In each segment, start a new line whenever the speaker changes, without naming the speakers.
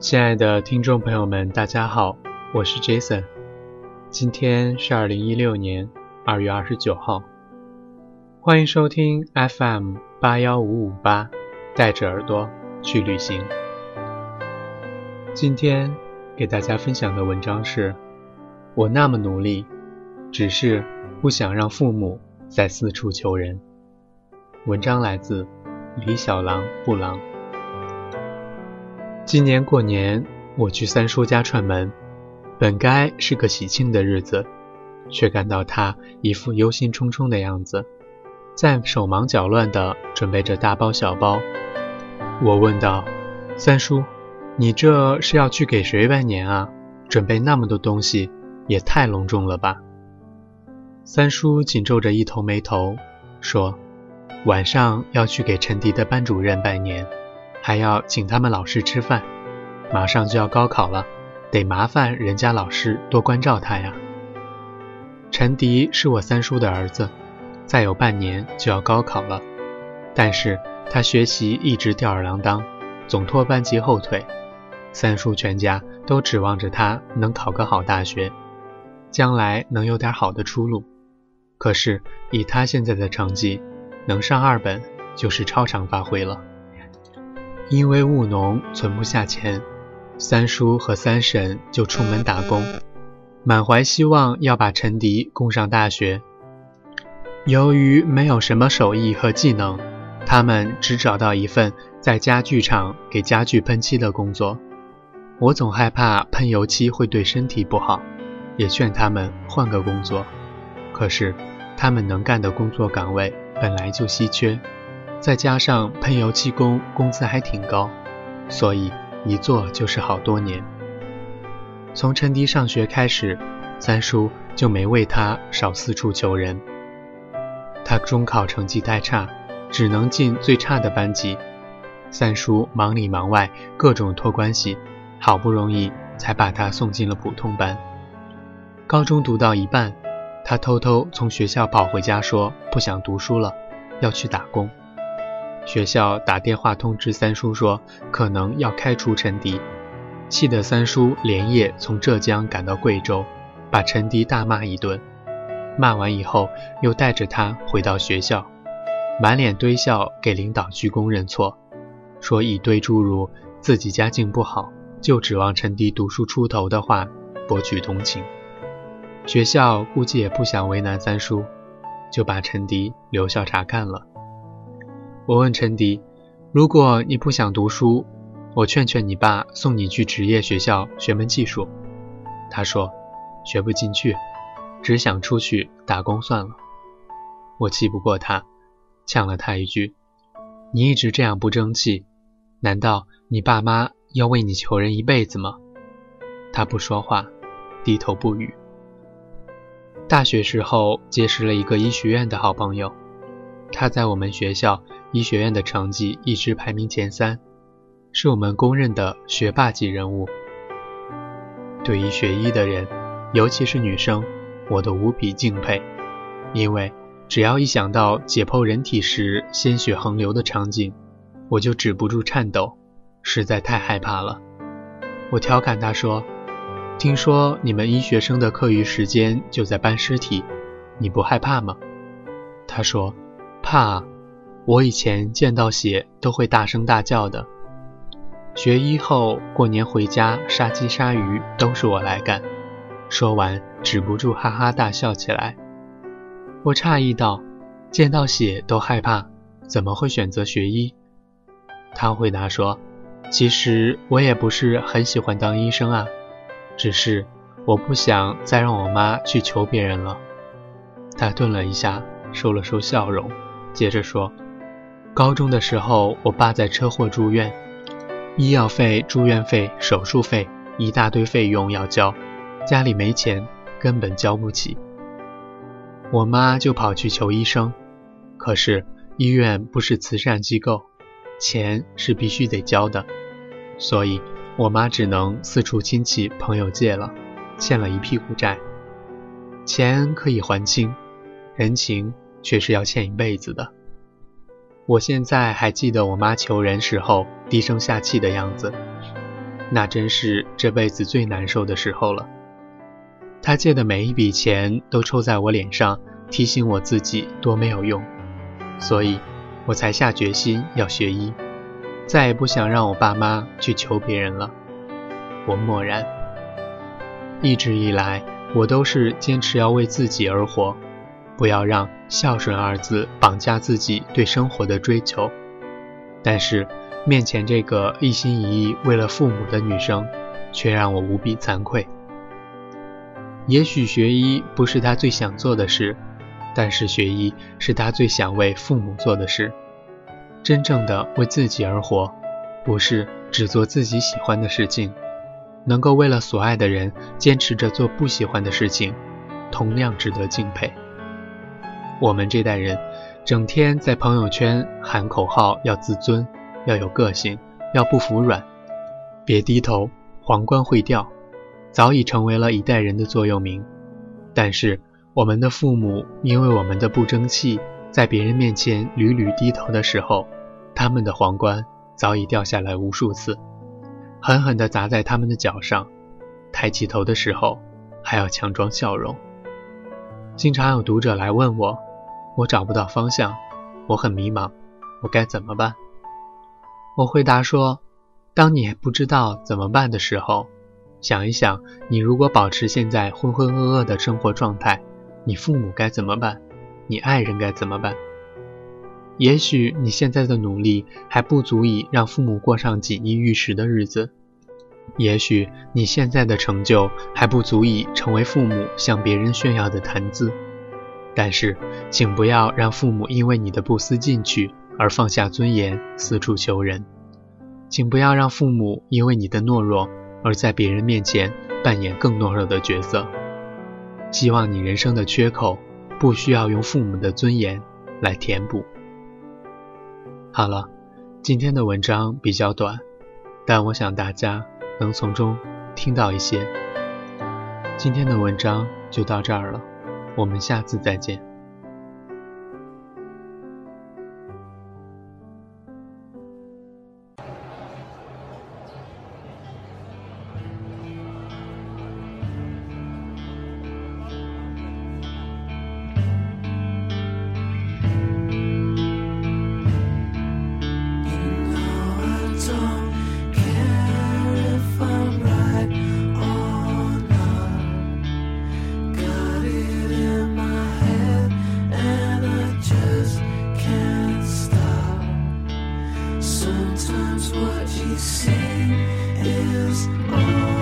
亲爱的听众朋友们，大家好，我是 Jason。今天是二零一六年二月二十九号，欢迎收听 FM 八幺五五八，带着耳朵去旅行。今天给大家分享的文章是：我那么努力，只是不想让父母再四处求人。文章来自李小狼布朗。今年过年，我去三叔家串门，本该是个喜庆的日子，却看到他一副忧心忡忡的样子，在手忙脚乱地准备着大包小包。我问道：“三叔，你这是要去给谁拜年啊？准备那么多东西，也太隆重了吧？”三叔紧皱着一头眉头，说：“晚上要去给陈迪的班主任拜年。”还要请他们老师吃饭，马上就要高考了，得麻烦人家老师多关照他呀。陈迪是我三叔的儿子，再有半年就要高考了，但是他学习一直吊儿郎当，总拖班级后腿。三叔全家都指望着他能考个好大学，将来能有点好的出路。可是以他现在的成绩，能上二本就是超常发挥了。因为务农存不下钱，三叔和三婶就出门打工，满怀希望要把陈迪供上大学。由于没有什么手艺和技能，他们只找到一份在家具厂给家具喷漆的工作。我总害怕喷油漆会对身体不好，也劝他们换个工作。可是他们能干的工作岗位本来就稀缺。再加上喷油漆工工资还挺高，所以一做就是好多年。从陈迪上学开始，三叔就没为他少四处求人。他中考成绩太差，只能进最差的班级。三叔忙里忙外，各种托关系，好不容易才把他送进了普通班。高中读到一半，他偷偷从学校跑回家，说不想读书了，要去打工。学校打电话通知三叔说，可能要开除陈迪，气得三叔连夜从浙江赶到贵州，把陈迪大骂一顿。骂完以后，又带着他回到学校，满脸堆笑给领导鞠躬认错，说一堆诸如自己家境不好，就指望陈迪读书出头的话博取同情。学校估计也不想为难三叔，就把陈迪留校查看了。我问陈迪：“如果你不想读书，我劝劝你爸送你去职业学校学门技术。”他说：“学不进去，只想出去打工算了。”我气不过他，呛了他一句：“你一直这样不争气，难道你爸妈要为你求人一辈子吗？”他不说话，低头不语。大学时候结识了一个医学院的好朋友，他在我们学校。医学院的成绩一直排名前三，是我们公认的学霸级人物。对于学医的人，尤其是女生，我都无比敬佩，因为只要一想到解剖人体时鲜血横流的场景，我就止不住颤抖，实在太害怕了。我调侃他说：“听说你们医学生的课余时间就在搬尸体，你不害怕吗？”他说：“怕啊。”我以前见到血都会大声大叫的。学医后过年回家杀鸡杀鱼都是我来干。说完止不住哈哈大笑起来。我诧异道：“见到血都害怕，怎么会选择学医？”他回答说：“其实我也不是很喜欢当医生啊，只是我不想再让我妈去求别人了。”他顿了一下，收了收笑容，接着说。高中的时候，我爸在车祸住院，医药费、住院费、手术费一大堆费用要交，家里没钱，根本交不起。我妈就跑去求医生，可是医院不是慈善机构，钱是必须得交的，所以我妈只能四处亲戚朋友借了，欠了一屁股债。钱可以还清，人情却是要欠一辈子的。我现在还记得我妈求人时候低声下气的样子。那真是这辈子最难受的时候了。她借的每一笔钱都抽在我脸上，提醒我自己多没有用，所以我才下决心要学医，再也不想让我爸妈去求别人了。我默然。一直以来，我都是坚持要为自己而活，不要让孝顺二字绑架自己对生活的追求。但是，面前这个一心一意为了父母的女生，却让我无比惭愧。也许学医不是她最想做的事，但是学医是她最想为父母做的事。真正的为自己而活，不是只做自己喜欢的事情。能够为了所爱的人坚持着做不喜欢的事情，同样值得敬佩。我们这代人，整天在朋友圈喊口号，要自尊，要有个性，要不服软，别低头，皇冠会掉，早已成为了一代人的座右铭。但是，我们的父母因为我们的不争气，在别人面前屡屡低头的时候，他们的皇冠早已掉下来无数次。狠狠地砸在他们的脚上，抬起头的时候还要强装笑容。经常有读者来问我，我找不到方向，我很迷茫，我该怎么办？我回答说：当你不知道怎么办的时候，想一想，你如果保持现在浑浑噩噩的生活状态，你父母该怎么办？你爱人该怎么办？也许你现在的努力还不足以让父母过上锦衣玉食的日子，也许你现在的成就还不足以成为父母向别人炫耀的谈资，但是，请不要让父母因为你的不思进取而放下尊严四处求人，请不要让父母因为你的懦弱而在别人面前扮演更懦弱的角色。希望你人生的缺口不需要用父母的尊严来填补。好了，今天的文章比较短，但我想大家能从中听到一些。今天的文章就到这儿了，我们下次再见。is on.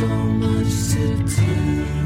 so much to do.